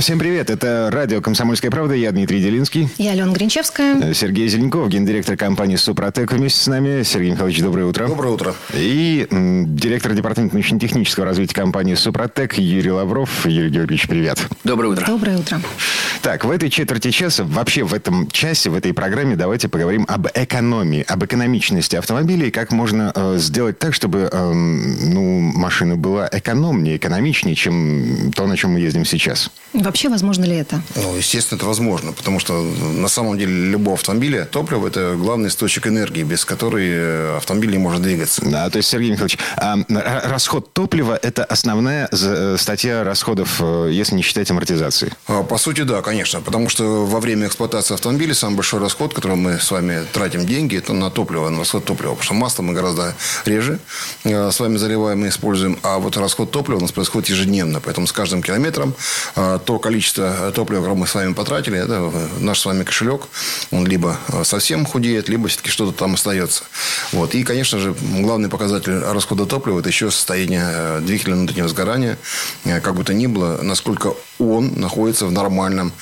Всем привет, это радио «Комсомольская правда», я Дмитрий Делинский. Я Алена Гринчевская. Сергей Зеленков, гендиректор компании «Супротек» вместе с нами. Сергей Михайлович, доброе утро. Доброе утро. И м, директор департамента научно-технического развития компании «Супротек» Юрий Лавров. Юрий Георгиевич, привет. Доброе утро. Доброе утро. Так, в этой четверти часа, вообще в этом часе, в этой программе давайте поговорим об экономии, об экономичности автомобиля и как можно э, сделать так, чтобы э, ну, машина была экономнее, экономичнее, чем то, на чем мы ездим сейчас. Вообще, возможно ли это? Ну, естественно, это возможно, потому что на самом деле любого автомобиля топливо – это главный источник энергии, без которой э, автомобиль не может двигаться. Да, то есть, Сергей Михайлович, а, расход топлива – это основная э, статья расходов, э, если не считать амортизации. А, По сути, да, конечно, потому что во время эксплуатации автомобиля самый большой расход, который мы с вами тратим деньги, это на топливо, на расход топлива. Потому что масло мы гораздо реже с вами заливаем и используем, а вот расход топлива у нас происходит ежедневно. Поэтому с каждым километром э, то количество топлива, которое мы с вами потратили, это наш с вами кошелек, он либо э, совсем худеет, либо все-таки что-то там остается. Вот. И, конечно же, главный показатель расхода топлива – это еще состояние э, двигателя внутреннего сгорания. Э, Как бы то ни было, насколько он находится в нормальном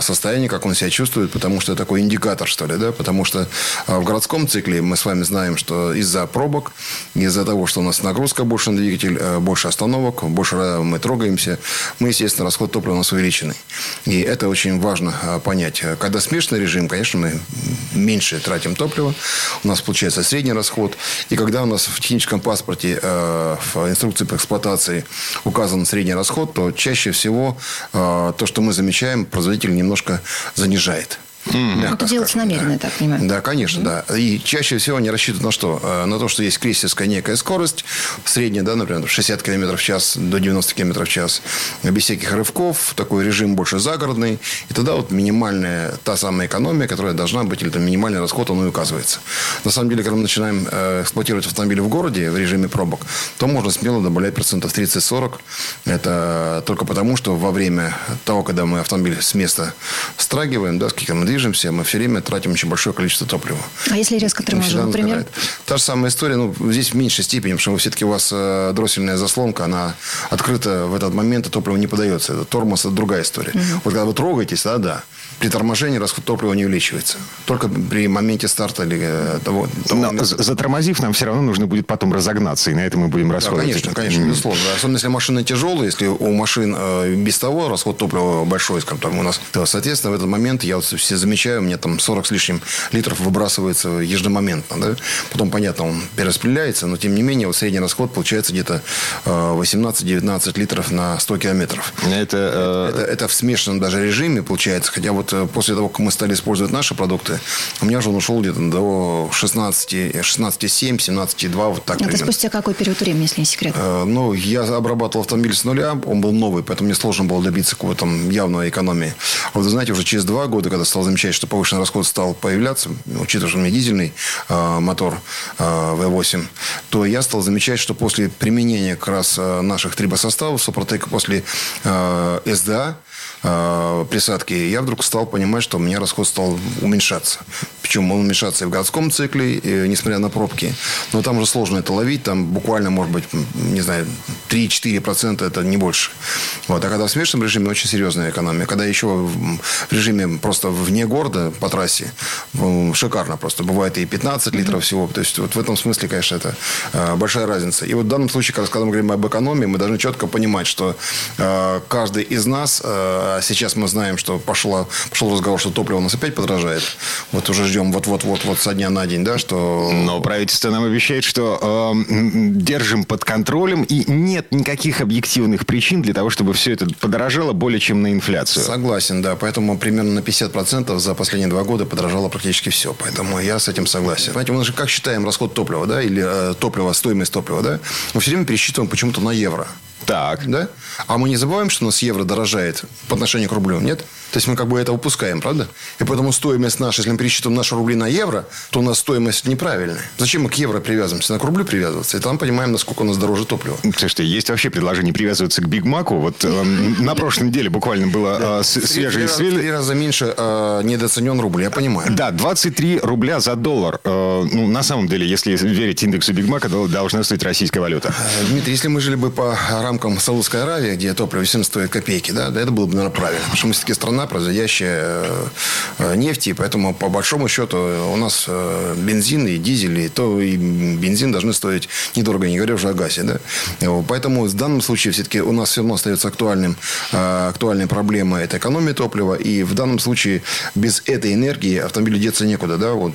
состоянии, как он себя чувствует, потому что такой индикатор, что ли, да, потому что в городском цикле мы с вами знаем, что из-за пробок, из-за того, что у нас нагрузка больше на двигатель, э, больше остановок, больше э, мы трогаемся, мы, естественно, расход топлива у нас увеличенный. И это очень важно а, понять. Когда смешанный режим, конечно, мы меньше тратим топлива, у нас получается средний расход, и когда у нас в техническом паспорте, э, в инструкции по эксплуатации указан средний расход, то чаще всего э, то, что мы замечаем, производитель немножко занижает. Мягко Это делается намеренно, да. так понимаю. Да, конечно, да. И чаще всего они рассчитывают на что? Э, На то, что есть крейсерская некая скорость, средняя, да, например, 60 км в час до 90 км в час, без всяких рывков, такой режим больше загородный. И тогда вот минимальная та самая экономия, которая должна быть, или там минимальный расход, он и указывается. На самом деле, когда мы начинаем э, эксплуатировать автомобили в городе в режиме пробок, то можно смело добавлять процентов 30-40. Это только потому, что во время того, когда мы автомобиль с места страгиваем, да, с каким мы движемся, мы все время тратим очень большое количество топлива. А если резко торможу, например? сгорает. Та же самая история, ну, здесь в меньшей степени, потому что все-таки у вас э, дроссельная заслонка, она открыта в этот момент, и топливо не подается. Это тормоз, это другая история. Вот когда вы трогаетесь, да, да, при торможении расход топлива не увеличивается. Только при моменте старта или э, того... того Но момента. затормозив, нам все равно нужно будет потом разогнаться, и на это мы будем Да, расходовать. конечно, конечно, М. безусловно. Да. Особенно если машина тяжелая, если у машин э, без того расход топлива большой, скажем так, у нас, то, соответственно, в этот момент я вот все замечаю, у меня там 40 с лишним литров выбрасывается ежемоментно. Да? Потом, понятно, он перераспределяется, но тем не менее вот средний расход получается где-то э, 18-19 литров на 100 километров. Это, Это, это в смешанном даже режиме получается. Хотя вот э, после того, как мы стали использовать наши продукты, у меня же он ушел где-то до 16, 16,7, 17,2, вот так Это примерно. спустя какой период времени, если не секрет? Э, Ну, я обрабатывал автомобиль с нуля, он был новый, поэтому мне сложно было добиться какого-то там явной экономии. Вот вы знаете, уже через два года, когда стал замечать, что повышенный расход стал появляться, учитывая, что у меня дизельный э, мотор э, V8, то я стал замечать, что после применения как раз э, наших трибосоставов Супротека, после э, СДА, э, присадки, я вдруг стал понимать, что у меня расход стал уменьшаться. Причем он уменьшаться и в городском цикле, и, несмотря на пробки. Но там уже сложно это ловить. Там буквально, может быть, не знаю, 3-4% это не больше. Вот. А когда в смешанном режиме очень серьезная экономия. Когда еще в режиме просто вне города по трассе, шикарно просто. Бывает и 15 литров всего. То есть вот в этом смысле, конечно, это э, большая разница. И вот в данном случае, когда мы говорим об экономии, мы должны четко понимать, что э, каждый из нас, э, а сейчас мы знаем, что пошло, пошел разговор, что топливо у нас опять подорожает. Вот уже ждем вот-вот-вот-вот со дня на день, да, что... Но правительство нам обещает, что э, держим под контролем, и нет никаких объективных причин для того, чтобы все это подорожало более чем на инфляцию. Согласен, да. Поэтому примерно на 50% за последние два года подорожало практически все. Поэтому я с этим согласен. Понимаете, мы же как считаем расход топлива, да, или э, топливо, стоимость топлива, да? Мы все время пересчитываем почему-то на евро. Так. Да? А мы не забываем, что у нас евро дорожает по отношению к рублю, нет? То есть мы как бы это упускаем, правда? И поэтому стоимость наша, если мы пересчитываем наши рубли на евро, то у нас стоимость неправильная. Зачем мы к евро привязываемся? Надо к рублю привязываться. И там понимаем, насколько у нас дороже топливо. Слушайте, есть вообще предложение привязываться к Big Mac у. Вот э, на прошлой неделе буквально было э, свежее... В три раза меньше э, недооценен рубль, я понимаю. Да, 23 рубля за доллар. Э, ну, на самом деле, если верить индексу Big Mac а, должна стоить российская валюта. Э, Дмитрий, если мы жили бы по рамкам Саудовской Аравии, где топливо 70 стоит копейки, да, да, это было бы, наверное, правильно. Потому что мы все-таки страна, производящая э, нефти, поэтому, по большому счету, у нас э, бензин и дизель, и то и бензин должны стоить недорого, не говоря уже о газе, да. Поэтому в данном случае все-таки у нас все равно остается актуальным, актуальная проблема – это экономия топлива, и в данном случае без этой энергии автомобилю деться некуда, да, вот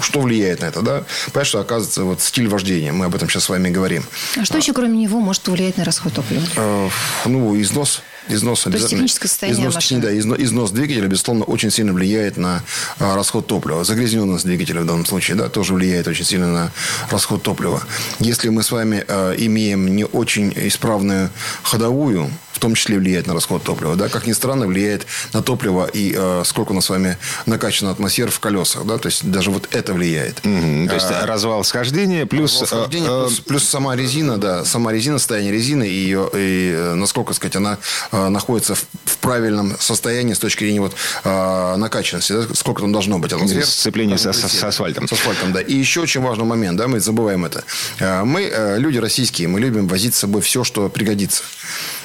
что влияет на это, да? Понятно, что оказывается вот стиль вождения, мы об этом сейчас с вами говорим. А что еще, кроме него, может влиять на расход топлива? Ну, износ Износ. То есть техническое состояние износ, машины. Да, износ, износ двигателя, безусловно, очень сильно влияет на а, расход топлива. Загрязненность двигателя в данном случае, да, тоже влияет очень сильно на расход топлива. Если мы с вами а, имеем не очень исправную ходовую, в том числе влияет на расход топлива. Да? Как ни странно, влияет на топливо и э, сколько у нас с вами накачано атмосфер в колесах. Да? То есть даже вот это влияет. Mm-hmm. То есть а, развал схождения плюс... Развал схождения, э, плюс, плюс сама резина, да, сама резина, состояние резины и, ее, и э, насколько сказать, она э, находится в, в правильном состоянии с точки зрения вот, э, накачанности. Да? Сколько там должно быть атмосфер. Сцепление со, со, с асфальтом. С асфальтом, да. И еще очень важный момент, да, мы забываем это. Э, мы, э, люди российские, мы любим возить с собой все, что пригодится.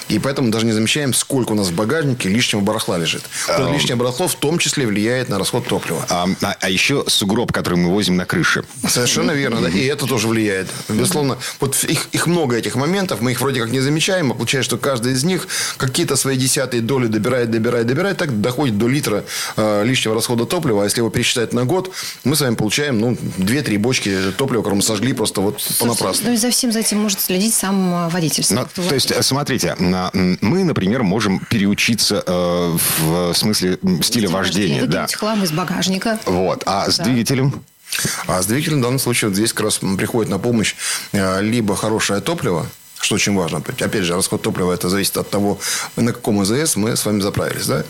И поэтому даже не замечаем, сколько у нас в багажнике лишнего барахла лежит. Вот лишнее барахло в том числе влияет на расход топлива. А, а, а еще сугроб, который мы возим на крыше. Совершенно верно, да. И это тоже влияет. Безусловно, вот их, их много этих моментов, мы их вроде как не замечаем, а получается, что каждый из них какие-то свои десятые доли добирает, добирает, добирает, так доходит до литра э, лишнего расхода топлива. А если его пересчитать на год, мы с вами получаем, ну, 2-3 бочки топлива, которое мы сожгли просто вот понапрасну. Ну и за всем за этим может следить сам водитель. Ну, то есть, смотрите, мы, например, можем переучиться э, в смысле стиля вождения. да. хлам из багажника. Вот. А да. с двигателем? А с двигателем в данном случае вот здесь как раз приходит на помощь э, либо хорошее топливо, что очень важно. Опять же, расход топлива это зависит от того, на каком АЗС мы с вами заправились. Да?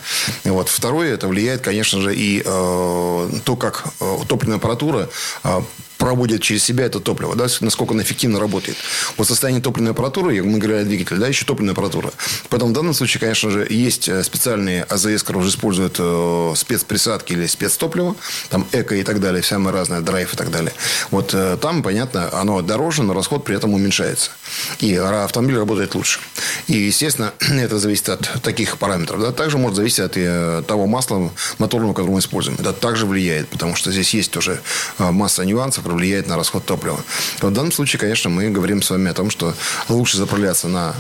И вот. Второе, это влияет, конечно же, и э, то, как э, топливная аппаратура э, проводит через себя это топливо, да, насколько оно эффективно работает. Вот состояние топливной аппаратуры, мы говорили о двигателе, да, еще топливная аппаратура. Поэтому в данном случае, конечно же, есть э, специальные АЗС, которые уже используют э, спецприсадки или спецтопливо, там эко и так далее, самое разное, драйв и так далее. Вот э, там, понятно, оно дороже, но расход при этом уменьшается. И автомобиль работает лучше. И, естественно, это зависит от таких параметров. Да. Также может зависеть от э, того масла моторного, которое мы используем. Это также влияет, потому что здесь есть уже э, масса нюансов, который влияет на расход топлива. В данном случае, конечно, мы говорим с вами о том, что лучше заправляться на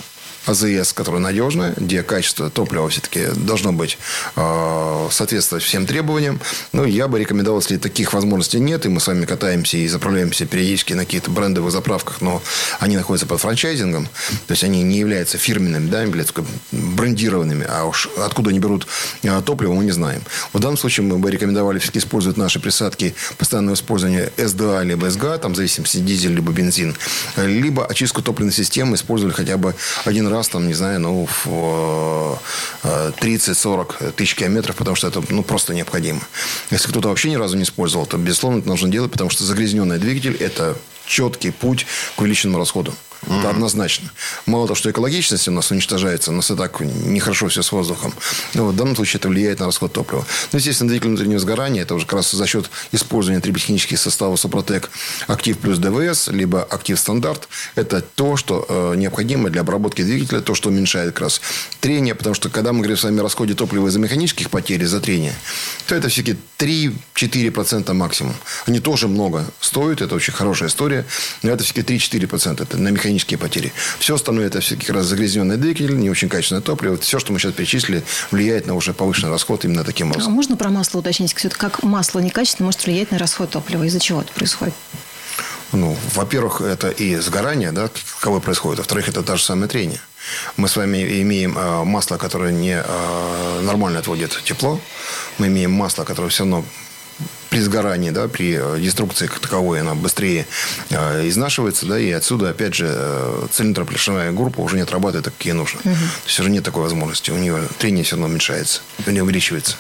АЗС, которая надежная, где качество топлива все-таки должно быть э, соответствовать всем требованиям. Ну, я бы рекомендовал, если таких возможностей нет, и мы с вами катаемся и заправляемся периодически на каких-то брендовых заправках, но они находятся под франчайзингом, то есть они не являются фирменными, да, являются брендированными, а уж откуда они берут э, топливо, мы не знаем. В данном случае мы бы рекомендовали все-таки использовать наши присадки постоянного использования СДА либо СГА, там в зависимости дизель либо бензин, либо очистку топливной системы использовали хотя бы один раз раз, там, не знаю, ну, в 30-40 э, тысяч километров, потому что это ну, просто необходимо. Если кто-то вообще ни разу не использовал, то, безусловно, это нужно делать, потому что загрязненный двигатель – это четкий путь к увеличенному расходу. Mm-hmm. Это однозначно. Мало того, что экологичность у нас уничтожается, у нас и так нехорошо все с воздухом. Но вот в данном случае это влияет на расход топлива. Ну, естественно, двигатель внутреннего сгорания, это уже как раз за счет использования триботехнических составов Супротек Актив плюс ДВС, либо Актив Стандарт. Это то, что э, необходимо для обработки двигателя, то, что уменьшает как раз трение, потому что когда мы говорим с вами о расходе топлива из-за механических потерь, из-за трения, то это все-таки 3-4% максимум. Они тоже много стоят, это очень хорошая история, но это все-таки 3-4%. Это на механических механические потери. Все остальное это все-таки как раз загрязненный двигатель, не очень качественное топливо. Все, что мы сейчас перечислили, влияет на уже повышенный расход именно таким образом. А можно про масло уточнить? Как масло некачественное может влиять на расход топлива? Из-за чего это происходит? Ну, во-первых, это и сгорание, да, каковое происходит. Во-вторых, это то же самое трение. Мы с вами имеем э, масло, которое не э, нормально отводит тепло. Мы имеем масло, которое все равно при сгорании, да, при э, деструкции как таковой, она быстрее э, изнашивается, да, и отсюда, опять же, э, группа уже не отрабатывает так, как ей нужно. Угу. То есть уже нет такой возможности. У нее трение все равно уменьшается, у нее увеличивается.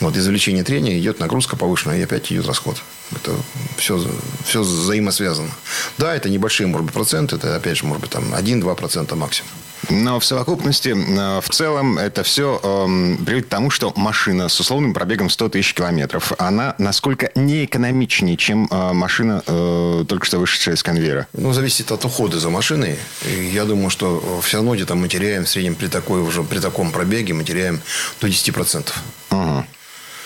Вот из увеличения трения идет нагрузка повышенная, и опять идет расход. Это все, все взаимосвязано. Да, это небольшие, может быть, проценты, это, опять же, может быть, там 1-2% максимум. Но в совокупности, э, в целом, это все э, эм, приводит к тому, что машина с условным пробегом 100 тысяч километров, она насколько неэкономичнее, чем э, машина, э, только что вышедшая из конвейера? Ну, зависит от ухода за машиной. И я думаю, что все равно где-то мы теряем в среднем при, такой, уже, при таком пробеге мы теряем до 10%. Угу.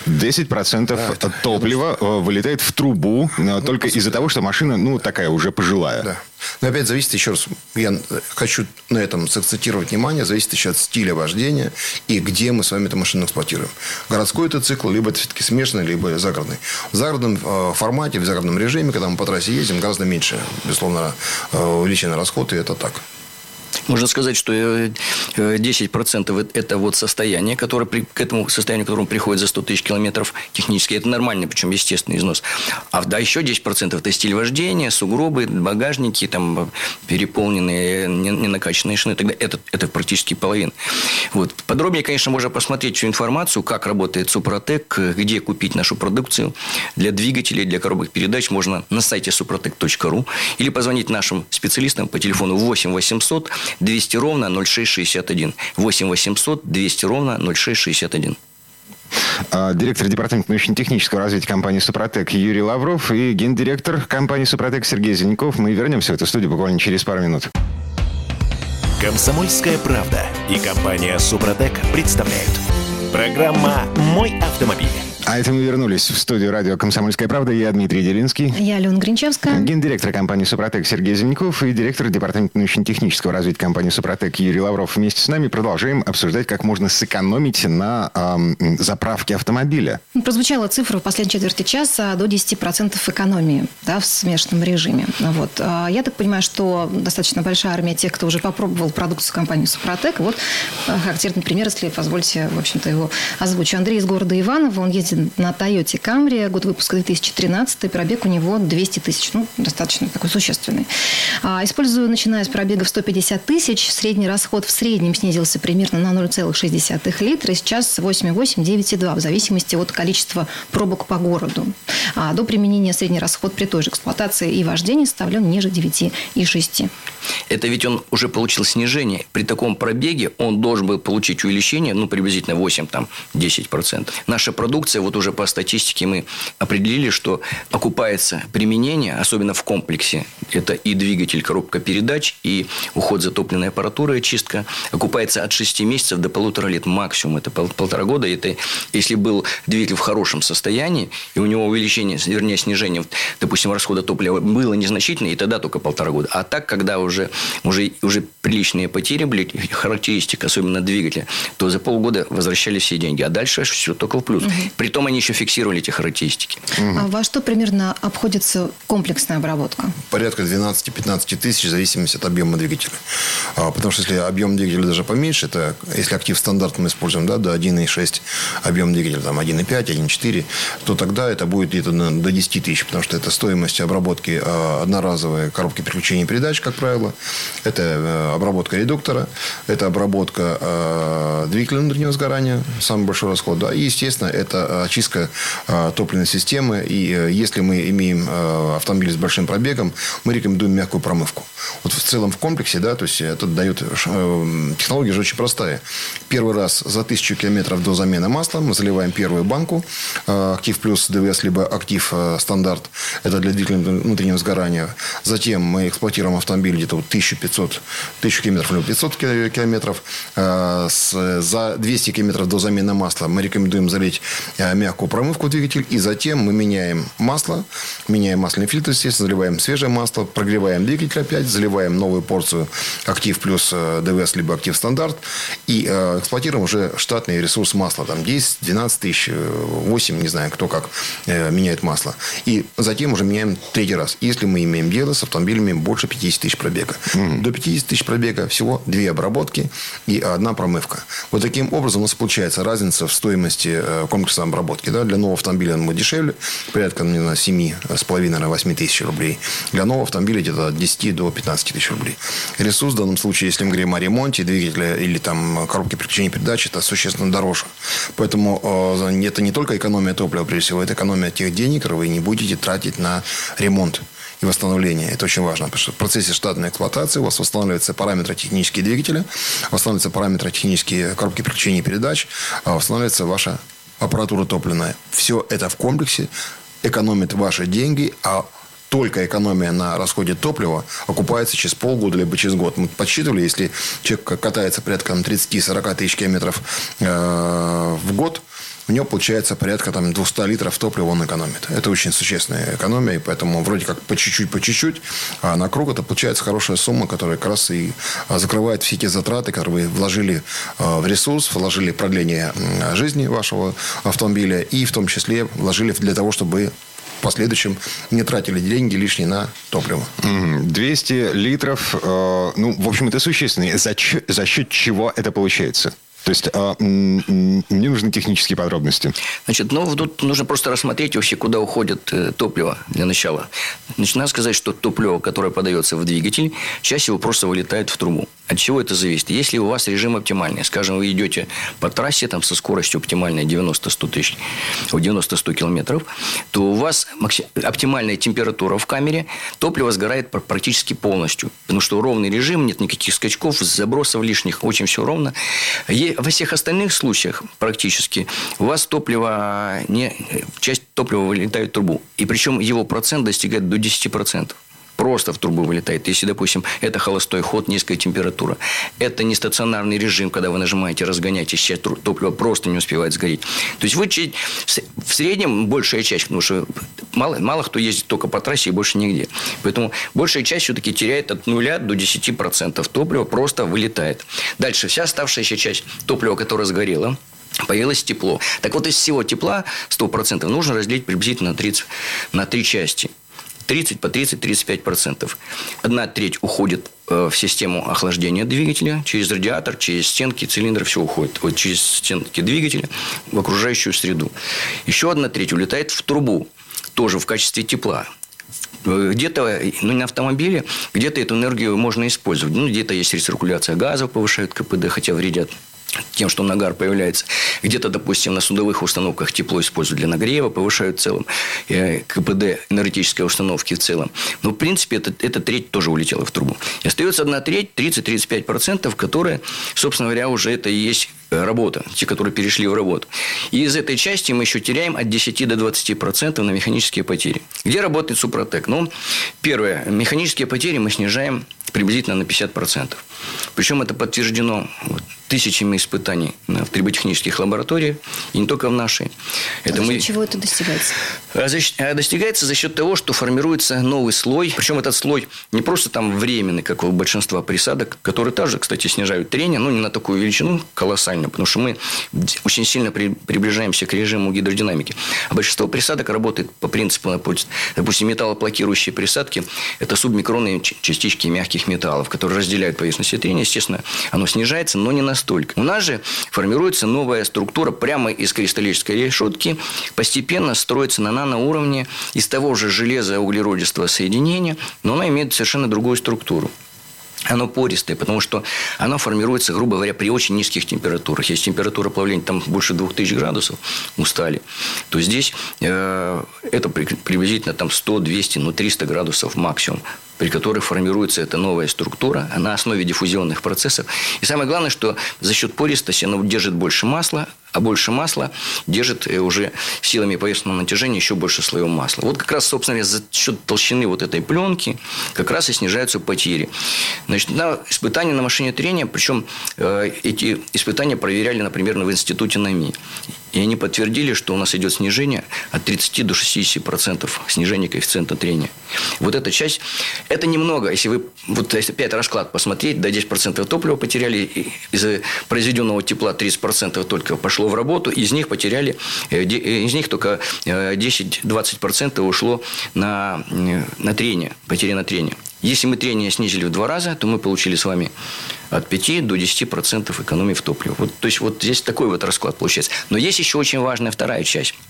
10% да, топлива это... вылетает в трубу ну, только из-за того, что машина, ну, такая уже пожилая. Да. Но опять зависит, еще раз, я хочу на этом сакцентировать внимание, зависит еще от стиля вождения и где мы с вами эту машину эксплуатируем. Городской это цикл, либо это все-таки смешанный, либо загородный. В загородном э, формате, в загородном режиме, когда мы по трассе ездим, гораздо меньше, безусловно, э, увеличенный расход, и это так. Можно сказать, что 10% э, э, это вот состояние, которое к этому состоянию, к которому приходит за 100 тысяч километров технически, это нормальный, причем естественный износ. А да, еще 10% это стиль вождения, сугробы, багажники, там, переполненные, ненакачанные шины. Тогда это, это практически половина. Вот. Подробнее, конечно, можно посмотреть всю информацию, как работает Супротек, где купить нашу продукцию. Для двигателей, для коробок передач можно на сайте suprotec.ru или позвонить нашим специалистам по телефону 8 800 200 ровно 0661. 8 800 200 ровно 0661. А, директор департамента научно-технического развития компании «Супротек» Юрий Лавров и гендиректор компании «Супротек» Сергей Зеленков. Мы вернемся в эту студию буквально через пару минут. Комсомольская правда и компания «Супротек» представляют. Программа «Мой автомобиль». А это мы вернулись в студию радио «Комсомольская правда». Я Дмитрий Делинский. Я Алена Гринчевская. Гендиректор компании «Супротек» Сергей Зеленков и директор департамента научно-технического развития компании «Супротек» Юрий Лавров. Вместе с нами продолжаем обсуждать, как можно сэкономить на эм, заправке автомобиля. Прозвучала цифра в последней четверти часа до 10% экономии да, в смешанном режиме. Вот. А, я так понимаю, что достаточно большая армия тех, кто уже попробовал продукцию компании «Супротек». Вот э, характерный пример, если позвольте, в общем-то, его озвучу. Андрей из города Иваново, он ездит на Toyota Camry, год выпуска 2013, пробег у него 200 тысяч, ну, достаточно такой существенный. А, использую, начиная с пробега в 150 тысяч, средний расход в среднем снизился примерно на 0,6 литра, и сейчас 8,8-9,2, в зависимости от количества пробок по городу. А до применения средний расход при той же эксплуатации и вождении составлен ниже 9,6. Это ведь он уже получил снижение. При таком пробеге он должен был получить увеличение, ну, приблизительно 8-10%. Наша продукция вот уже по статистике мы определили, что окупается применение, особенно в комплексе, это и двигатель, коробка передач, и уход за топливной аппаратурой, чистка, окупается от 6 месяцев до полутора лет максимум, это пол, полтора года. Это если был двигатель в хорошем состоянии, и у него увеличение, вернее, снижение, допустим, расхода топлива было незначительное, и тогда только полтора года. А так, когда уже, уже, уже приличные потери были, характеристик, особенно двигателя, то за полгода возвращали все деньги. А дальше все только в плюс. Угу. Притом Потом они еще фиксировали эти характеристики. А во что примерно обходится комплексная обработка? Порядка 12-15 тысяч в зависимости от объема двигателя. А, потому что если объем двигателя даже поменьше, это если актив стандарт мы используем да, до 1,6 объем двигателя, там 1,5, 1,4, то тогда это будет где-то до 10 тысяч, потому что это стоимость обработки а, одноразовой коробки переключения передач, как правило. Это э, обработка редуктора, это обработка а, двигателя внутреннего сгорания, самый большой расход. Да, и, естественно, это очистка а, топливной системы. И э, если мы имеем а, автомобиль с большим пробегом, мы рекомендуем мягкую промывку. Вот в целом в комплексе, да, то есть это дает... Э, технология же очень простая. Первый раз за тысячу километров до замены масла мы заливаем первую банку Актив плюс ДВС, либо Актив э, стандарт. Это для двигателя внутреннего сгорания. Затем мы эксплуатируем автомобиль где-то вот 1500, 1000 километров или 500 километров. За 200 километров до замены масла мы рекомендуем залить мягкую промывку двигатель, и затем мы меняем масло, меняем масляный фильтр, естественно, заливаем свежее масло, прогреваем двигатель опять, заливаем новую порцию актив плюс э, ДВС, либо актив стандарт, и э, эксплуатируем уже штатный ресурс масла, там 10-12 тысяч, 8, э, не знаю, кто как меняет масло. И затем уже меняем третий раз, если мы имеем дело с автомобилями больше 50 тысяч пробега. Mm-hmm. До 50 тысяч пробега всего две обработки и одна промывка. Вот таким образом у нас получается разница в стоимости обработки. Да? Для нового автомобиля будет дешевле, порядка наверное, 7,5-8 тысяч рублей. Для нового автомобиля где-то от 10 до 15 тысяч рублей. Ресурс в данном случае, если мы говорим о ремонте двигателя или там коробки переключения передач, это существенно дороже. Поэтому э, это не только экономия топлива, прежде всего, это экономия тех денег, которые вы не будете тратить на ремонт и восстановления. Это очень важно, потому что в процессе штатной эксплуатации у вас восстанавливаются параметры технические двигателя, восстанавливаются параметры технические коробки переключения передач, а восстанавливается ваша аппаратура топливная. Все это в комплексе экономит ваши деньги, а только экономия на расходе топлива окупается через полгода либо через год. Мы подсчитывали, если человек катается порядка 30-40 тысяч километров э, в год, у него получается порядка там, 200 литров топлива он экономит. Это очень существенная экономия, и поэтому вроде как по чуть-чуть, по чуть-чуть, а на круг это получается хорошая сумма, которая как раз и а, закрывает все те затраты, которые вы вложили а, в ресурс, вложили продление жизни вашего автомобиля и в том числе вложили для того, чтобы в последующем не тратили деньги лишние на топливо. 200 литров, э, ну, в общем, это существенно. За, за счет чего это получается? То есть а, мне нужны технические подробности. Значит, ну, тут нужно просто рассмотреть вообще, куда уходит э, топливо для начала. Значит, сказать, что топливо, которое подается в двигатель, часть его просто вылетает в трубу. От чего это зависит? Если у вас режим оптимальный, скажем, вы идете по трассе там, со скоростью оптимальной 90-100 тысяч, 90-100 километров, то у вас оптимальная температура в камере, топливо сгорает практически полностью. Потому что ровный режим, нет никаких скачков, забросов лишних, очень все ровно. Во всех остальных случаях практически у вас топливо, не, часть топлива вылетает в трубу. И причем его процент достигает до 10% просто в трубу вылетает. Если, допустим, это холостой ход, низкая температура. Это не стационарный режим, когда вы нажимаете разгонять, и сейчас топливо просто не успевает сгореть. То есть, вы в среднем большая часть, потому что мало, мало кто ездит только по трассе и больше нигде. Поэтому большая часть все-таки теряет от 0 до 10% топлива, просто вылетает. Дальше вся оставшаяся часть топлива, которое сгорело, появилось тепло. Так вот, из всего тепла 100% нужно разделить приблизительно на, 30, на три части – 30 по 30-35%. Одна треть уходит э, в систему охлаждения двигателя через радиатор, через стенки цилиндра, все уходит. Вот через стенки двигателя в окружающую среду. Еще одна треть улетает в трубу, тоже в качестве тепла. Э, где-то, ну, на автомобиле, где-то эту энергию можно использовать. Ну, где-то есть рециркуляция газов, повышают КПД, хотя вредят тем, что нагар появляется. Где-то, допустим, на судовых установках тепло используют для нагрева, повышают в целом э, КПД энергетической установки в целом. Но, в принципе, это, эта треть тоже улетела в трубу. И остается одна треть, 30-35%, которая, собственно говоря, уже это и есть работа, те, которые перешли в работу. И из этой части мы еще теряем от 10 до 20% на механические потери. Где работает Супротек? Ну, первое, механические потери мы снижаем приблизительно на 50%. Причем это подтверждено тысячами испытаний в триботехнических лабораториях, и не только в нашей. Это а мы... чего это достигается? А, а достигается за счет того, что формируется новый слой. Причем этот слой не просто там временный, как у большинства присадок, которые также, кстати, снижают трение, но не на такую величину колоссально, потому что мы очень сильно при, приближаемся к режиму гидродинамики. А большинство присадок работает по принципу, допустим, металлоплакирующие присадки – это субмикронные частички мягких металлов, которые разделяют поверхность трения. Естественно, оно снижается, но не на настолько. У нас же формируется новая структура прямо из кристаллической решетки, постепенно строится на наноуровне из того же железа углеродистого соединения, но она имеет совершенно другую структуру оно пористое, потому что оно формируется, грубо говоря, при очень низких температурах. Если температура плавления там больше 2000 градусов у стали, то здесь э, это приблизительно там 100, 200, ну 300 градусов максимум при которых формируется эта новая структура на основе диффузионных процессов. И самое главное, что за счет пористости она держит больше масла, а больше масла держит э, уже силами поверхностного натяжения еще больше слоев масла. Вот как раз, собственно, за счет толщины вот этой пленки как раз и снижаются потери. Значит, на испытания на машине трения, причем э, эти испытания проверяли, например, в институте НАМИ. И они подтвердили, что у нас идет снижение от 30 до 60 процентов снижения коэффициента трения. Вот эта часть, это немного. Если вы вот если опять расклад посмотреть, до 10 процентов топлива потеряли, из произведенного тепла 30 процентов только пошло в работу, из них потеряли, э, э, из них только 10-20 э, процентов ушло на, на трение, потери на трение. Если мы трение снизили в два раза, то мы получили с вами от 5 до 10% экономии в топливе. Вот, то есть, вот здесь такой вот расклад получается. Но есть еще очень важная вторая часть –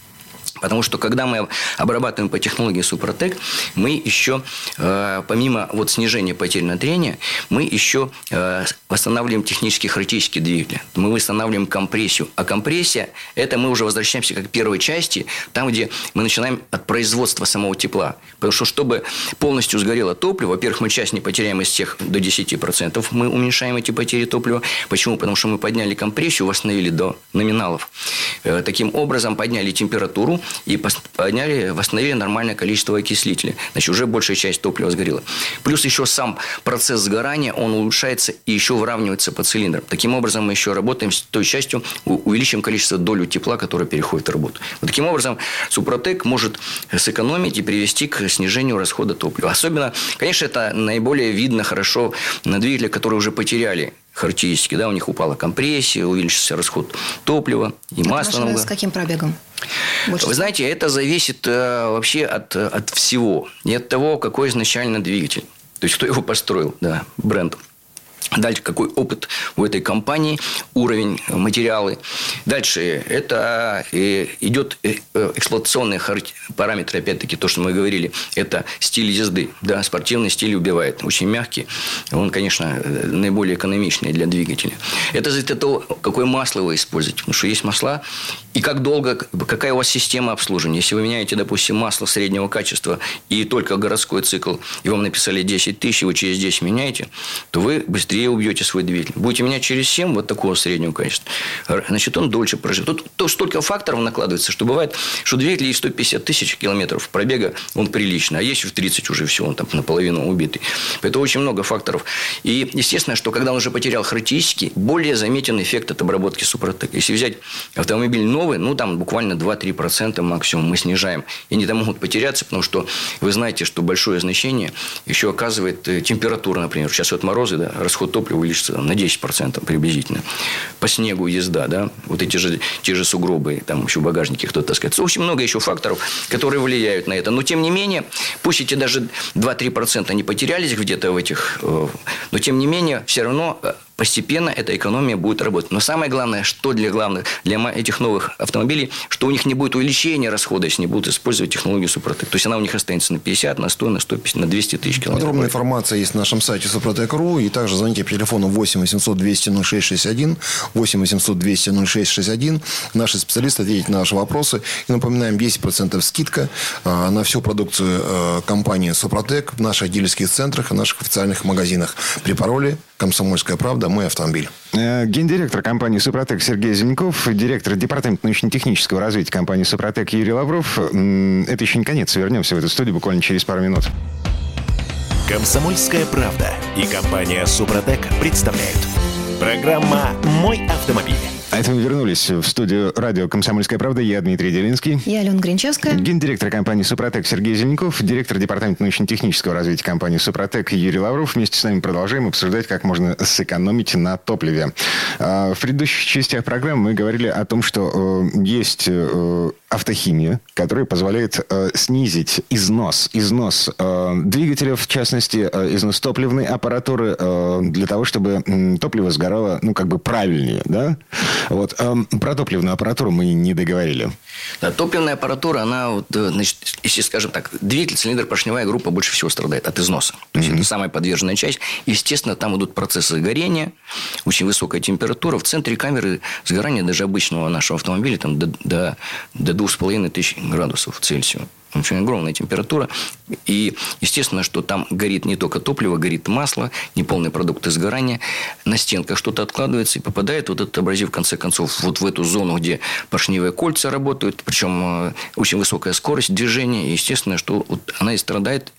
Потому что когда мы обрабатываем по технологии Супротек, мы еще, э, помимо вот снижения потерь на трения, мы еще э, восстанавливаем технические характеристики двигателя. Мы восстанавливаем компрессию. А компрессия – это мы уже возвращаемся как к первой части, там, где мы начинаем от производства самого тепла. Потому что, чтобы полностью сгорело топливо, во-первых, мы часть не потеряем из тех до 10%, мы уменьшаем эти потери топлива. Почему? Потому что мы подняли компрессию, восстановили до номиналов. Э, таким образом, подняли температуру, и подняли, восстановили нормальное количество окислителя. Значит, уже большая часть топлива сгорела. Плюс еще сам процесс сгорания, он улучшается и еще выравнивается по цилиндрам. Таким образом, мы еще работаем с той частью, увеличиваем количество долю тепла, которое переходит в работу. Вот таким образом, Супротек может сэкономить и привести к снижению расхода топлива. Особенно, конечно, это наиболее видно хорошо на двигателях, которые уже потеряли характеристики. Да, у них упала компрессия, увеличился расход топлива и это масла. С каким пробегом? Больше Вы знаете, это зависит э, вообще от, от всего. И от того, какой изначально двигатель. То есть, кто его построил, да, бренд. Дальше, какой опыт у этой компании, уровень, материалы. Дальше, это э, идет э, эксплуатационные параметры, опять-таки, то, что мы говорили, это стиль езды. Да, спортивный стиль убивает. Очень мягкий. Он, конечно, наиболее экономичный для двигателя. Это зависит от того, какое масло вы используете. Потому что есть масла, и как долго, какая у вас система обслуживания. Если вы меняете, допустим, масло среднего качества и только городской цикл, и вам написали 10 тысяч, вы через 10 меняете, то вы быстрее быстрее убьете свой двигатель. Будете менять через 7, вот такого среднего качества, значит, он дольше проживет. Тут то, столько факторов накладывается, что бывает, что двигатель есть 150 тысяч километров пробега, он приличный, а есть в 30 уже все, он там наполовину убитый. Поэтому очень много факторов. И естественно, что когда он уже потерял характеристики, более заметен эффект от обработки Супротек. Если взять автомобиль новый, ну, там буквально 2-3% максимум мы снижаем. И они там могут потеряться, потому что вы знаете, что большое значение еще оказывает э, температура, например. Сейчас вот морозы, да, расход расход топлива увеличится на 10% приблизительно. По снегу езда, да, вот эти же, те же сугробы, там еще в багажнике кто-то таскает. Очень много еще факторов, которые влияют на это. Но, тем не менее, пусть эти даже 2-3% они потерялись где-то в этих, э, но, тем не менее, все равно э, постепенно эта экономия будет работать. Но самое главное, что для главных, для этих новых автомобилей, что у них не будет увеличения расхода, если не будут использовать технологию Супротек. То есть, она у них останется на 50, на 100, на 150, на 200 тысяч километров. Подробная информация есть на нашем сайте Супротек.ру. И также звоните по телефону 8 800 200 0661, 8 800 200 0661. Наши специалисты ответят на ваши вопросы. И напоминаем, 10% скидка а, на всю продукцию а, компании Супротек в наших дилерских центрах и наших официальных магазинах при пароле «Комсомольская правда. Мой автомобиль». Э, гендиректор компании «Супротек» Сергей Зеленков, директор департамента научно-технического развития компании «Супротек» Юрий Лавров. Это еще не конец. Вернемся в эту студию буквально через пару минут. «Комсомольская правда» и компания «Супротек» представляют. Программа «Мой автомобиль». А это мы вернулись в студию радио «Комсомольская правда». Я Дмитрий Делинский. Я Алена Гринчевская. Гендиректор компании «Супротек» Сергей Зеленков. Директор департамента научно-технического развития компании «Супротек» Юрий Лавров. Вместе с нами продолжаем обсуждать, как можно сэкономить на топливе. А, в предыдущих частях программы мы говорили о том, что э, есть э, автохимия, которая позволяет э, снизить износ, износ двигателя, в частности, износ топливной аппаратуры для того, чтобы топливо сгорало, ну, как бы правильнее, да? Вот. Эм, про топливную аппаратуру мы не договорили. Да, топливная аппаратура, она, вот, э, значит, если, скажем так, двигатель, цилиндр, поршневая группа больше всего страдает от износа. То есть, mm-hmm. это самая подверженная часть. Естественно, там идут процессы горения, очень высокая температура. В центре камеры сгорания даже обычного нашего автомобиля там, до, до, до 2500 градусов Цельсия очень огромная температура. И, естественно, что там горит не только топливо, горит масло, неполные продукты сгорания. На стенках что-то откладывается и попадает вот этот абразив, в конце концов, вот в эту зону, где поршневые кольца работают. Причем э, очень высокая скорость движения. И, естественно, что вот она и страдает.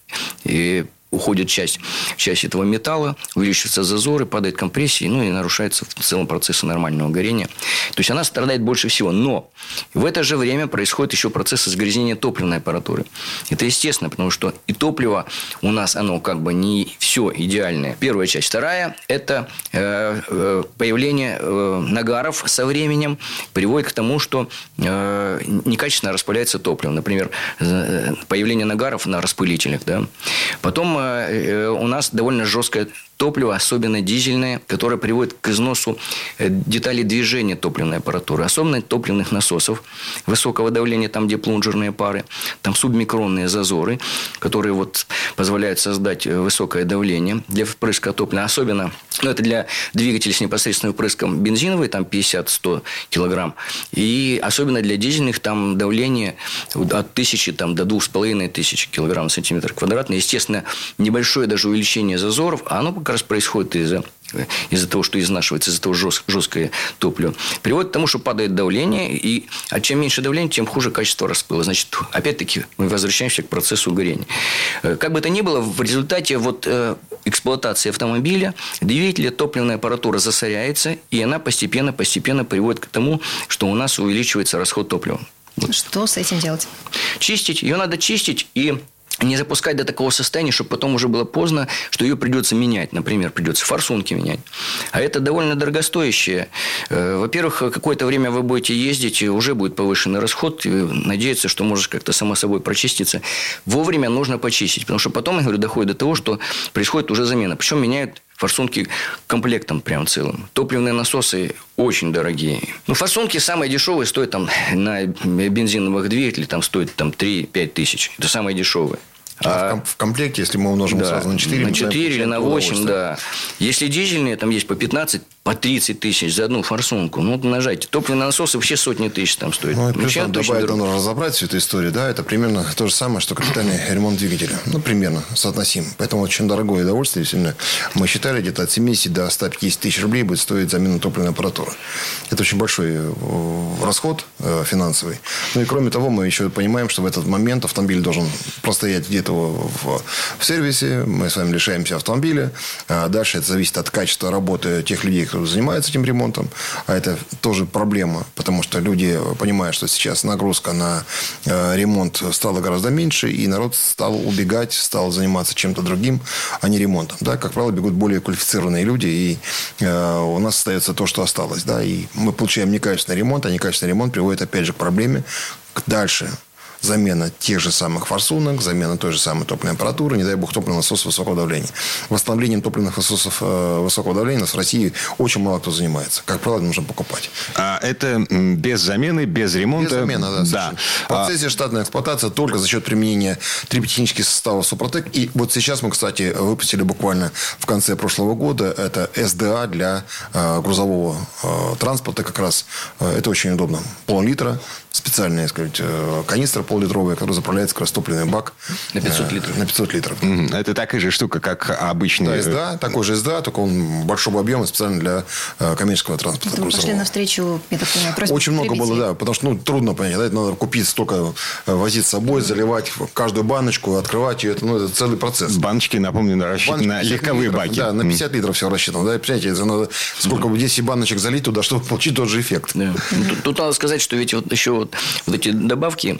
И уходит часть, часть этого металла, увеличиваются зазоры, падает компрессия, ну и нарушается в целом процесс нормального горения. То есть она страдает больше всего. Но в это же время происходит еще процесс загрязнения топливной аппаратуры. Это естественно, потому что и топливо у нас, оно как бы не все идеальное. Первая часть. Вторая – это э, э, появление э, нагаров со временем приводит к тому, что некачественно распыляется топливо. Например, появление нагаров на распылителях. Да? Потом у нас довольно жесткая топливо, особенно дизельное, которое приводит к износу э, деталей движения топливной аппаратуры, особенно топливных насосов высокого давления, там, где плунжерные пары, там субмикронные зазоры, которые вот позволяют создать э, высокое давление для впрыска топлива, особенно ну, это для двигателей с непосредственным впрыском бензиновый, там 50-100 килограмм. И особенно для дизельных там давление от 1000 там, до 2500 килограмм сантиметр квадратный. Естественно, небольшое даже увеличение зазоров, а оно как раз происходит из-за из-за того, что изнашивается, из-за того жест, жесткое топливо, приводит к тому, что падает давление, и а чем меньше давления, тем хуже качество распыла. Значит, опять-таки, мы возвращаемся к процессу горения. Э, как бы то ни было, в результате вот э, эксплуатации автомобиля двигателя топливная аппаратура засоряется, и она постепенно-постепенно приводит к тому, что у нас увеличивается расход топлива. Что с этим делать? Чистить. Ее надо чистить и не запускать до такого состояния, чтобы потом уже было поздно, что ее придется менять. Например, придется форсунки менять. А это довольно дорогостоящее. Э, во-первых, какое-то время вы будете ездить, и уже будет повышенный расход. И надеяться, что можешь как-то само собой прочиститься. Вовремя нужно почистить. Потому что потом, я говорю, доходит до того, что происходит уже замена. Причем меняют форсунки комплектом прям целым. Топливные насосы очень дорогие. Ну, форсунки самые дешевые стоят там на бензиновых двигателях, там стоят там 3-5 тысяч. Это самые дешевые. А, а в комплекте, если мы умножим да, сразу на 4, на 4 или на 8, да. Если дизельные, там есть по 15, по 30 тысяч за одну форсунку. Ну, нажайте. Топливные насосы вообще сотни тысяч там стоят. Ну, плюс ну, добавить, нужно разобрать всю эту историю, да, это примерно то же самое, что капитальный ремонт двигателя. Ну, примерно соотносим. Поэтому очень дорогое удовольствие. Сильно. Мы считали, где-то от 70 до 150 тысяч рублей будет стоить замена топливной аппаратуры. Это очень большой э, расход э, финансовый. Ну, и кроме того, мы еще понимаем, что в этот момент автомобиль должен простоять где-то в, в сервисе. Мы с вами лишаемся автомобиля. А дальше это зависит от качества работы тех людей, кто занимается этим ремонтом. А это тоже проблема, потому что люди понимают, что сейчас нагрузка на э, ремонт стала гораздо меньше, и народ стал убегать, стал заниматься чем-то другим, а не ремонтом. Да? Как правило, бегут более квалифицированные люди, и э, у нас остается то, что осталось. Да? И мы получаем некачественный ремонт, а некачественный ремонт приводит, опять же, к проблеме дальше замена тех же самых форсунок, замена той же самой топливной аппаратуры, не дай бог топливный насос высокого давления. Восстановлением топливных насосов э, высокого давления у нас в России очень мало кто занимается. Как правило, нужно покупать. А это без замены, без ремонта? Без замены, да. да. В процессе а... штатная эксплуатация только за счет применения триботехнических составов Супротек. И вот сейчас мы, кстати, выпустили буквально в конце прошлого года это СДА для э, грузового э, транспорта как раз. Э, это очень удобно. Пол-литра, специальная, сказать, э, канистра пол-литровая, которая заправляется как раз топливный бак. На 500 литров. На 500 литров. Mm-hmm. Это такая же штука, как обычный... Да, СДА, такой же СДА, только он большого объема, специально для э, коммерческого транспорта. Это вы пошли навстречу, я так понимаю, Очень много было, да, потому что, ну, трудно понять, да, это надо купить столько, э, возить с собой, заливать каждую баночку, открывать ее, это, ну, это целый процесс. Баночки, напомню, рассчитаны на легковые литров, баки. Да, на 50 литров все рассчитано, да, понимаете, это надо сколько бы 10 баночек залить туда, чтобы получить тот же эффект. Да. Ну, тут, тут надо сказать, что ведь вот еще вот, вот эти добавки, э,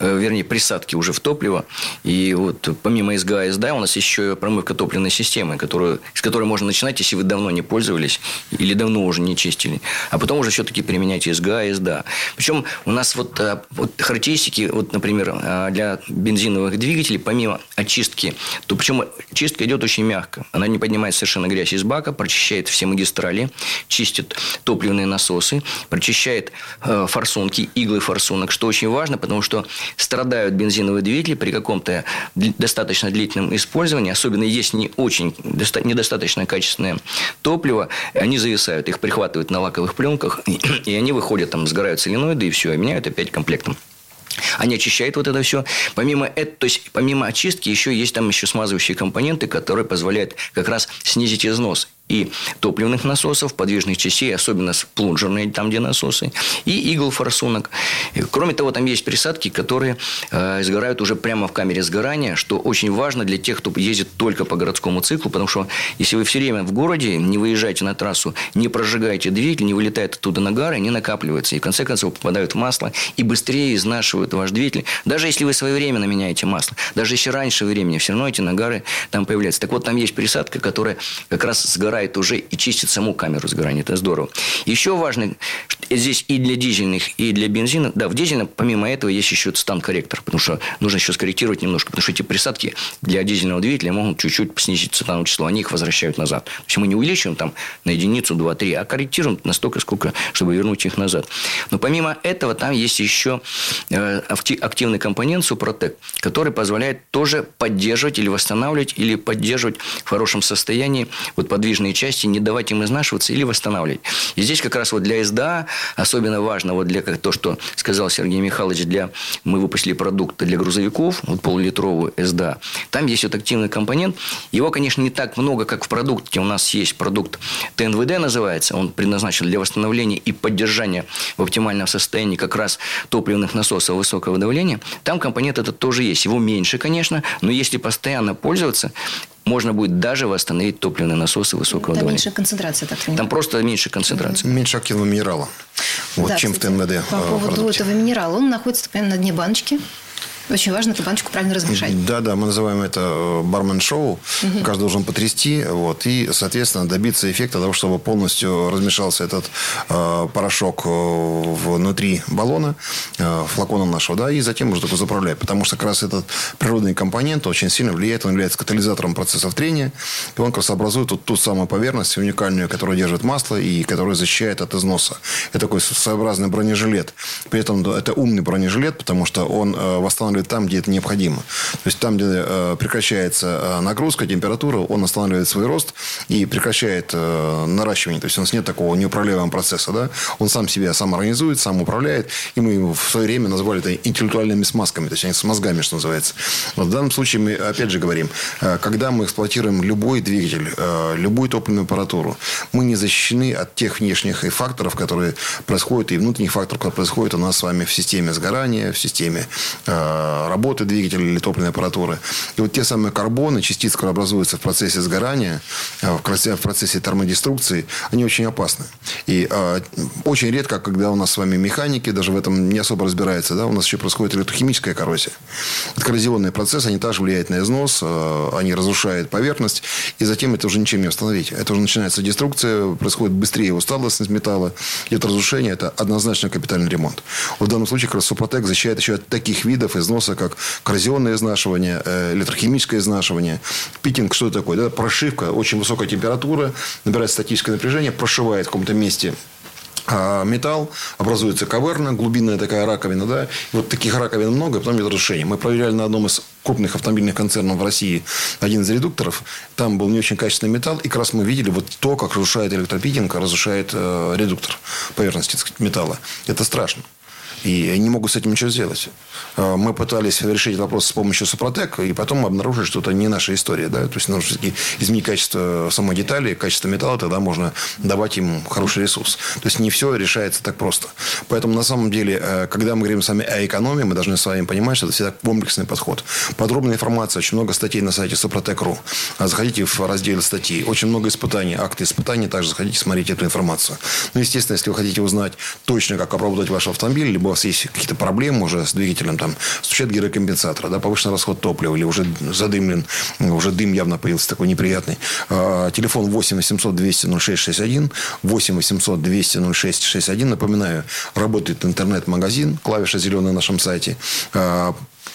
вернее, присадки уже в топливо. И вот помимо СГА и СДА у нас еще промывка топливной системы, которую, с которой можно начинать, если вы давно не пользовались или давно уже не чистили. А потом уже все-таки применять СГА и СДА. Причем у нас вот, э, вот характеристики, вот, например, э, для бензиновых двигателей, помимо очистки, то причем чистка идет очень мягко. Она не поднимает совершенно грязь из бака, прочищает все магистрали, чистит топливные насосы, прочищает форсунки, иглы форсунок, что очень важно, потому что страдают бензиновые двигатели при каком-то достаточно длительном использовании, особенно если не очень недостаточно качественное топливо, они зависают, их прихватывают на лаковых пленках, и они выходят, там сгорают соленоиды, и все, и меняют опять комплектом. Они очищают вот это все. Помимо этого, то есть помимо очистки еще есть там еще смазывающие компоненты, которые позволяют как раз снизить износ и топливных насосов, подвижных частей, особенно плунжерные, там, где насосы, и игл форсунок. Кроме того, там есть присадки, которые э, сгорают уже прямо в камере сгорания, что очень важно для тех, кто ездит только по городскому циклу, потому что если вы все время в городе, не выезжаете на трассу, не прожигаете двигатель, не вылетает оттуда нагары, они накапливаются, и в конце концов попадают в масло и быстрее изнашивают ваш двигатель. Даже если вы своевременно меняете масло, даже если раньше времени, все равно эти нагары там появляются. Так вот, там есть присадка, которая как раз сгорает убирает уже и чистит саму камеру сгорания. Это здорово. Еще важно, здесь и для дизельных, и для бензина. Да, в дизельном, помимо этого, есть еще стан-корректор, потому что нужно еще скорректировать немножко, потому что эти присадки для дизельного двигателя могут чуть-чуть снизить ценовое число, они их возвращают назад. То есть мы не увеличиваем там на единицу, два, три, а корректируем настолько, сколько, чтобы вернуть их назад. Но помимо этого, там есть еще э, активный компонент Супротек, который позволяет тоже поддерживать или восстанавливать, или поддерживать в хорошем состоянии вот подвижные части, не давать им изнашиваться или восстанавливать. И здесь как раз вот для СДА особенно важно, вот для как то, что сказал Сергей Михайлович, для мы выпустили продукт для грузовиков, вот полулитровую СДА. Там есть вот активный компонент. Его, конечно, не так много, как в продукте. У нас есть продукт ТНВД называется. Он предназначен для восстановления и поддержания в оптимальном состоянии как раз топливных насосов высокого давления. Там компонент этот тоже есть. Его меньше, конечно, но если постоянно пользоваться, можно будет даже восстановить топливные насосы высокого Там давления. меньше концентрация, так понимаю. Там просто меньше концентрации. Меньше активного минерала. Вот, Да, чем кстати, в ТНВД. По э, поводу продукте. этого минерала. Он находится понимаю, на дне баночки. Очень важно эту баночку правильно размешать. Да, да, мы называем это э, бармен-шоу. Каждый должен потрясти, вот, и, соответственно, добиться эффекта того, чтобы полностью размешался этот э, порошок э, внутри баллона, э, флакона нашего, да, и затем уже только заправлять. Потому что как раз этот природный компонент очень сильно влияет, он является катализатором процессов трения, и он как раз образует вот ту самую поверхность уникальную, которая держит масло и которая защищает от износа. Это такой своеобразный бронежилет. При этом это умный бронежилет, потому что он э, восстанавливает там, где это необходимо. То есть там, где э, прекращается э, нагрузка, температура, он останавливает свой рост и прекращает э, наращивание. То есть у нас нет такого неуправляемого процесса. Да? Он сам себя сам организует, сам управляет. И мы в свое время назвали это интеллектуальными смазками. То есть они с мозгами, что называется. Вот в данном случае мы опять же говорим, э, когда мы эксплуатируем любой двигатель, э, любую топливную аппаратуру, мы не защищены от тех внешних факторов, которые происходят, и внутренних факторов, которые происходят у нас с вами в системе сгорания, в системе э, работы двигателя или топливной аппаратуры. И вот те самые карбоны, частицы, которые образуются в процессе сгорания, э, в процессе, термодеструкции, они очень опасны. И э, очень редко, когда у нас с вами механики даже в этом не особо разбираются, да, у нас еще происходит электрохимическая коррозия. Вот коррозионный процесс, они также влияют на износ, э, они разрушают поверхность, и затем это уже ничем не остановить. Это уже начинается деструкция, происходит быстрее усталость металла, идет разрушение, это однозначно капитальный ремонт. Вот в данном случае как раз Супротек защищает еще от таких видов износа, как коррозионное изнашивание, э, электрохимическое изнашивание. Питинг, что это такое? Да? Прошивка, очень высокая температура, набирает статическое напряжение, прошивает в каком-то месте а, металл, образуется каверна, глубинная такая раковина, да, вот таких раковин много, и потом идет разрушение. Мы проверяли на одном из крупных автомобильных концернов в России один из редукторов, там был не очень качественный металл, и как раз мы видели вот то, как разрушает электропитинг, разрушает э, редуктор поверхности металла. Это страшно. И не могут с этим ничего сделать. Э, Мы пытались решить вопрос с помощью Супротек, и потом обнаружили, что это не наша история. Да? То есть нужно все-таки изменить качество самой детали, качество металла, тогда можно давать им хороший ресурс. То есть не все решается так просто. Поэтому на самом деле, э, когда мы говорим с вами о экономии, мы должны с вами понимать, что это всегда комплексный подход. Подробная информация, очень много статей на сайте Супротек.ру. А Заходите в раздел статей. Очень много испытаний, акты испытаний. Также заходите, смотрите эту информацию. Ну, естественно, если вы хотите узнать точно, как обработать ваш автомобиль, либо вас есть какие-то проблемы уже с двигателем, там, стучат гирокомпенсатора, да, повышенный расход топлива, или уже задымлен, уже дым явно появился такой неприятный. А, телефон 8 800 200 0661, 8 800 200 0661. Напоминаю, работает интернет-магазин, клавиша зеленая на нашем сайте.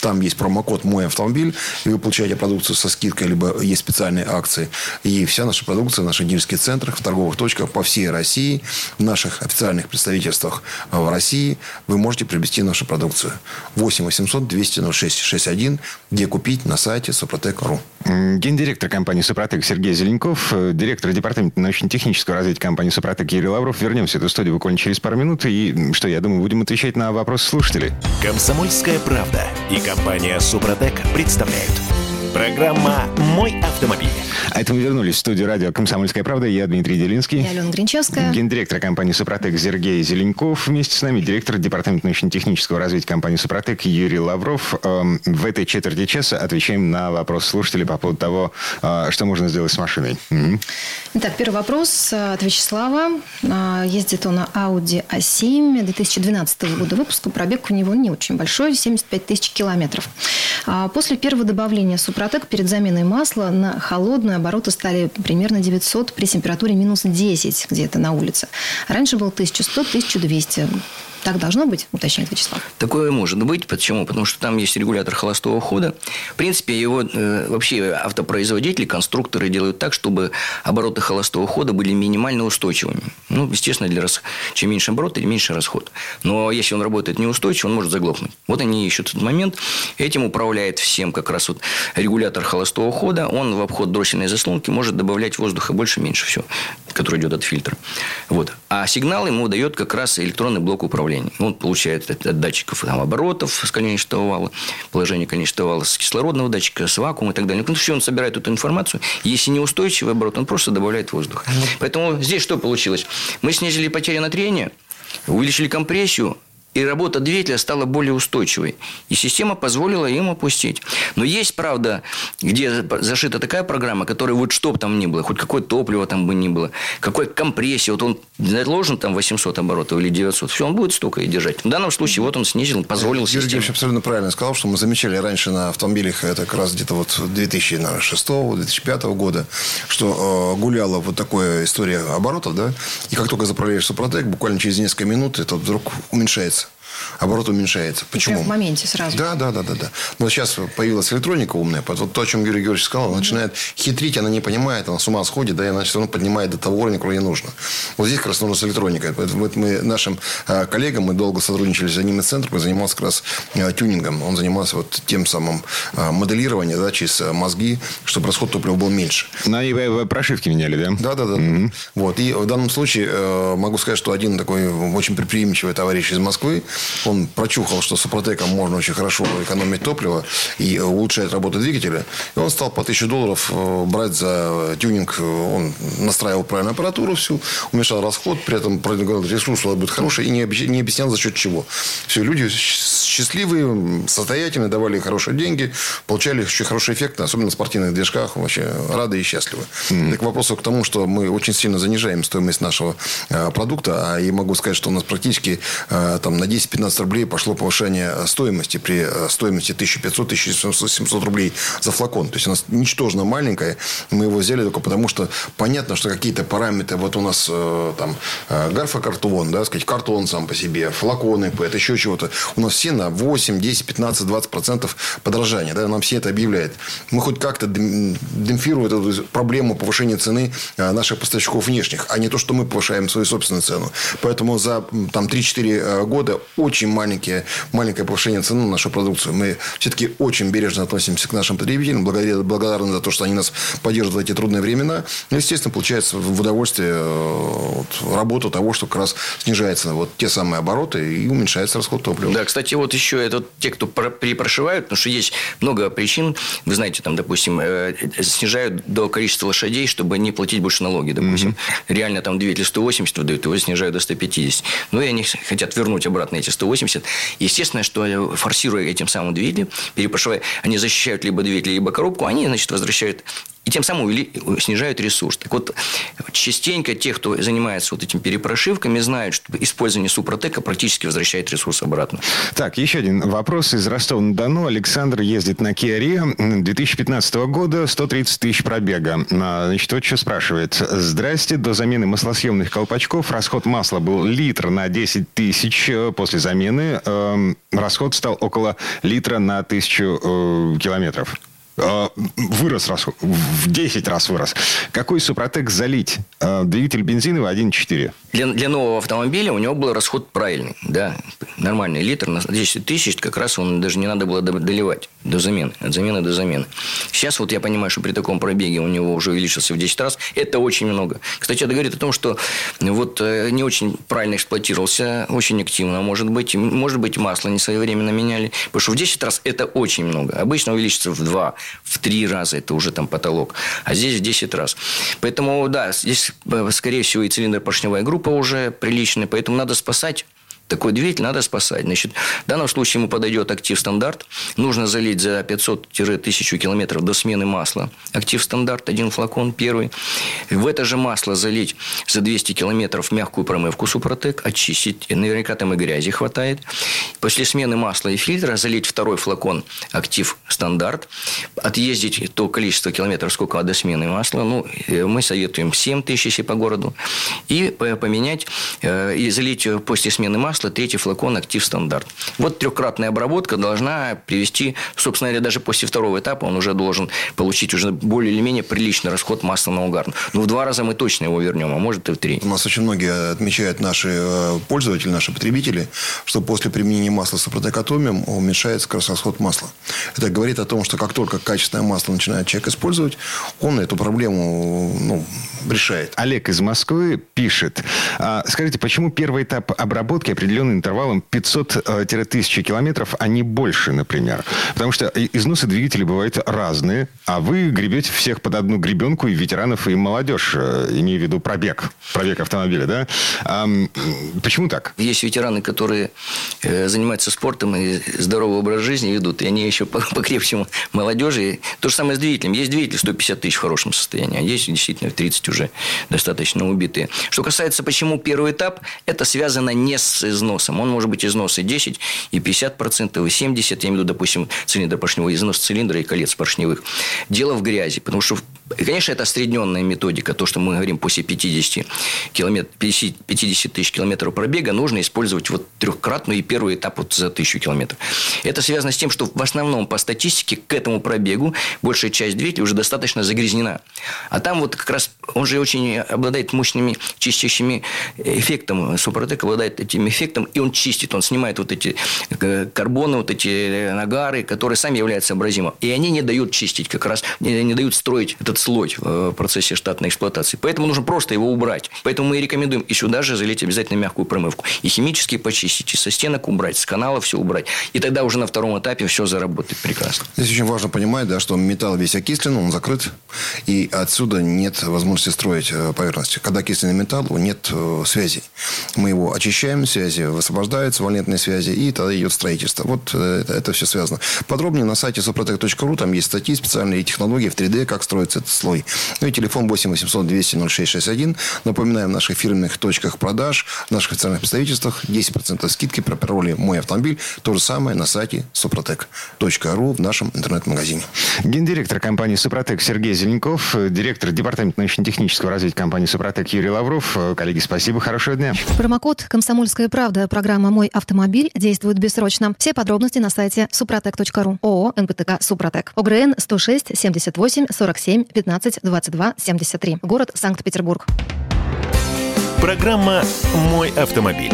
Там есть промокод «Мой автомобиль», и вы получаете продукцию со скидкой, либо есть специальные акции. И вся наша продукция в наших дилерских центрах, в торговых точках по всей России, в наших официальных представительствах в России вы можете приобрести нашу продукцию. 8 800 200 0661, где купить на сайте супротек.ру. М, Гендиректор компании «Супротек» Сергей Зеленков, э, директор департамента научно-технического развития компании «Супротек» Юрий Лавров. Вернемся в эту студию буквально через пару минут. И, что, я думаю, будем отвечать на вопросы слушателей. Комсомольская правда и компания Супротек представляют. Программа «Мой автомобиль». А это мы вернулись в студию радио «Комсомольская правда». Я Дмитрий Делинский. Я Алена Гринчевская. Гендиректор компании «Супротек» Сергей Зеленков. Вместе с нами директор департамента научно-технического развития компании «Супротек» Юрий Лавров. Эм, В этой четверти часа отвечаем на вопрос слушателей по поводу того, э, что можно сделать с машиной. Итак, первый вопрос э, от Вячеслава. А, Ездит он на Audi A7 2012 года выпуска. Пробег у него не очень большой, 75 тысяч километров. А После первого добавления Супротек Супротек перед заменой масла на холодную обороты стали примерно 900 при температуре минус 10 где-то на улице. Раньше был 1100-1200. Так должно быть, уточняет Вячеслав. Такое может быть. Почему? Потому что там есть регулятор холостого хода. В принципе, его э, вообще автопроизводители, конструкторы делают так, чтобы обороты холостого хода были минимально устойчивыми. Ну, естественно, для рас... чем меньше обороты, тем меньше расход. Но если он работает неустойчиво, он может заглохнуть. Вот они ищут этот момент. Этим управляет всем как раз вот регулятор холостого хода. Он в обход дроссельной заслонки может добавлять воздуха больше-меньше все, который идет от фильтра. Вот. А сигнал ему дает как раз электронный блок управления управления. Он получает от датчиков там, оборотов с конечного вала, положение конечного вала, с кислородного датчика, с вакуума и так далее. Ну, все, он собирает эту информацию. Если неустойчивый оборот, он просто добавляет воздух. Поэтому здесь что получилось? Мы снизили потери на трение, увеличили компрессию, и работа двигателя стала более устойчивой. И система позволила им опустить. Но есть, правда, где зашита такая программа, которая вот что бы там ни было, хоть какое топливо там бы ни было, какой компрессия, вот он заложен там 800 оборотов или 900, все, он будет столько и держать. В данном случае вот он снизил, позволил Юрий системе. абсолютно правильно сказал, что мы замечали раньше на автомобилях, это как раз где-то вот 2006-2005 года, что э, гуляла вот такая история оборотов, да, и как только заправляешь Супротек, буквально через несколько минут это вдруг уменьшается Tschüss. Оборот уменьшается. Почему? Прям в моменте сразу. Да, да, да, да, да. Но сейчас появилась электроника умная. Вот то, о чем Юрий Георгиевич сказал, она начинает хитрить, она не понимает, она с ума сходит, да, и она все равно поднимает до того уровня, куда ей нужно. Вот здесь как раз нужно с электроникой. Вот мы нашим а, коллегам, мы долго сотрудничали с одним из центров, и занимался как раз а, тюнингом. Он занимался вот тем самым а, моделированием, да, через мозги, чтобы расход топлива был меньше. На и прошивки меняли, да? Да, да, да. Mm-hmm. Вот. И в данном случае э, могу сказать, что один такой очень предприимчивый товарищ из Москвы, он прочухал, что Супротеком можно очень хорошо экономить топливо и улучшать работу двигателя. И он стал по 1000 долларов э, брать за тюнинг. Он настраивал правильную аппаратуру всю, уменьшал расход, при этом говорил, ресурс будет хороший и не объяснял за счет чего. Все, люди счастливые, состоятельные, давали хорошие деньги, получали очень хороший эффект, особенно на спортивных движках, вообще рады и счастливы. Mm-hmm. Так вопросу к тому, что мы очень сильно занижаем стоимость нашего э, продукта, а я могу сказать, что у нас практически э, там, на 10-15 рублей пошло повышение стоимости при э, стоимости 1500-1700 рублей за флакон. То есть, у нас ничтожно маленькая. Мы его взяли только потому, что понятно, что какие-то параметры, вот у нас э, там э, гарфокартон, да, сказать, картон сам по себе, флаконы, это еще чего-то. У нас все на 8, 10, 15, 20 процентов подорожания. Да, нам все это объявляет. Мы хоть как-то демпфируем эту проблему повышения цены наших поставщиков внешних, а не то, что мы повышаем свою собственную цену. Поэтому за там, 3-4 года очень маленькие, маленькое повышение цены на нашу продукцию. Мы все-таки очень бережно относимся к нашим потребителям, благодарны за то, что они нас поддерживают в эти трудные времена. Ну, естественно, получается в удовольствие э, вот, работа того, что как раз снижается вот те самые обороты и уменьшается расход топлива. Да, кстати, вот еще это те, кто перепрошивают, потому что есть много причин. Вы знаете, там, допустим, э, снижают до количества лошадей, чтобы не платить больше налоги, допустим. Mm-hmm. Реально там двигатель 180 выдают, его снижают до 150. Ну, и они хотят вернуть обратно эти 180. Естественно, что форсируя этим самым двигателем, перепрошивая, они защищают либо двигатель, либо коробку, они, значит, возвращают и тем самым снижают ресурс. Так вот, частенько те, кто занимается вот этими перепрошивками, знают, что использование Супротека практически возвращает ресурс обратно. Так, еще один вопрос из Ростова-на-Дону. Александр ездит на Kia Rio 2015 года, 130 тысяч пробега. А, значит, вот что спрашивает. Здрасте, до замены маслосъемных колпачков расход масла был литр на 10 тысяч э, после замены. Эм, расход стал около литра на тысячу э, километров. Э, вырос расход, в 10 раз вырос. Какой Супротек залить? Э, двигатель бензиновый 1.4. Для, для нового автомобиля у него был расход правильный. Да, нормальный литр на 10 тысяч, как раз он даже не надо было доливать до замены. От замены до замены. Сейчас вот я понимаю, что при таком пробеге у него уже увеличился в 10 раз. Это очень много. Кстати, это говорит о том, что вот э, не очень правильно эксплуатировался, очень активно, может быть. Может быть, масло не своевременно меняли. Потому что в 10 раз это очень много. Обычно увеличится в 2, в 3 раза. Это уже там потолок. А здесь в 10 раз. Поэтому, да, здесь, э, скорее всего, и цилиндр поршневая группа уже приличная. Поэтому надо спасать такой двигатель надо спасать. Значит, в данном случае ему подойдет актив стандарт. Нужно залить за 500-1000 километров до смены масла. Актив стандарт, один флакон, первый. В это же масло залить за 200 километров мягкую промывку Супротек, очистить. Наверняка там и грязи хватает. После смены масла и фильтра залить второй флакон актив стандарт. Отъездить то количество километров, сколько до смены масла. Ну, э, мы советуем 7 тысяч, если по городу. И поменять э, и залить после смены масла третий флакон актив стандарт. Вот трехкратная обработка должна привести, собственно говоря, даже после второго этапа он уже должен получить уже более или менее приличный расход масла на угар. Ну, в два раза мы точно его вернем, а может и в три. У нас очень многие отмечают наши э, пользователи, наши потребители, что после применения масла с опротекатомием уменьшается как раз расход масла. Это говорит о том, что как только качественное масло начинает человек использовать, он эту проблему ну, решает. Олег из Москвы пишет. А, скажите, почему первый этап обработки определенным интервалом 500-1000 километров, а не больше, например? Потому что износы двигателей бывают разные, а вы гребете всех под одну гребенку и ветеранов, и молодежь, э, имею в виду пробег, пробег автомобиля, да? А, почему так? Есть ветераны, которые э, занимаются спортом и здоровый образ жизни ведут, и они еще покрепче молодежи. То же самое с двигателем. Есть двигатель 150 тысяч в хорошем состоянии, а есть действительно 30 уже достаточно убитые. Что касается, почему первый этап, это связано не с износом. Он может быть износ и 10, и 50 процентов, и 70, я имею в виду, допустим, цилиндр поршневой, износ цилиндра и колец поршневых. Дело в грязи, потому что Конечно, это осредненная методика. То, что мы говорим после 50, километр, 50, 50 тысяч километров пробега, нужно использовать вот трехкратную и первый этап вот за тысячу километров. Это связано с тем, что в основном по статистике к этому пробегу большая часть двигателя уже достаточно загрязнена. А там вот как раз он же очень обладает мощными чистящими эффектом. Супротек обладает этим эффектом, и он чистит, он снимает вот эти э, карбоны, вот эти нагары, которые сами являются абразимом. И они не дают чистить как раз, не, не дают строить этот слой э, в процессе штатной эксплуатации. Поэтому нужно просто его убрать. Поэтому мы и рекомендуем и сюда же залить обязательно мягкую промывку. И химически почистить, и со стенок убрать, с канала все убрать. И тогда уже на втором этапе все заработает прекрасно. Здесь очень важно понимать, да, что металл весь окислен, он закрыт, и отсюда нет возможности строить э, поверхности. Когда окисленный металл, нет э, связи. Мы его очищаем, связи высвобождаются, валентные связи, и тогда идет строительство. Вот это, это все связано. Подробнее на сайте suprotec.ru, там есть статьи, специальные технологии в 3D, как строится этот слой. Ну и телефон 8 800 200 0661. Напоминаем, в наших фирменных точках продаж, в наших официальных представительствах 10% скидки про пароли «Мой автомобиль». То же самое на сайте suprotec.ru в нашем интернет-магазине. Гендиректор компании «Супротек» Сергей Зеленков, директор департамента научно-технического развития компании «Супротек» Юрий Лавров. Коллеги, спасибо, хорошего дня. Промокод «Комсомольская правда» программа «Мой автомобиль» действует бессрочно. Все подробности на сайте suprotec.ru. ООО «НПТК Супротек». ОГРН 106 78 47 15 22 73. Город Санкт-Петербург. Программа «Мой автомобиль».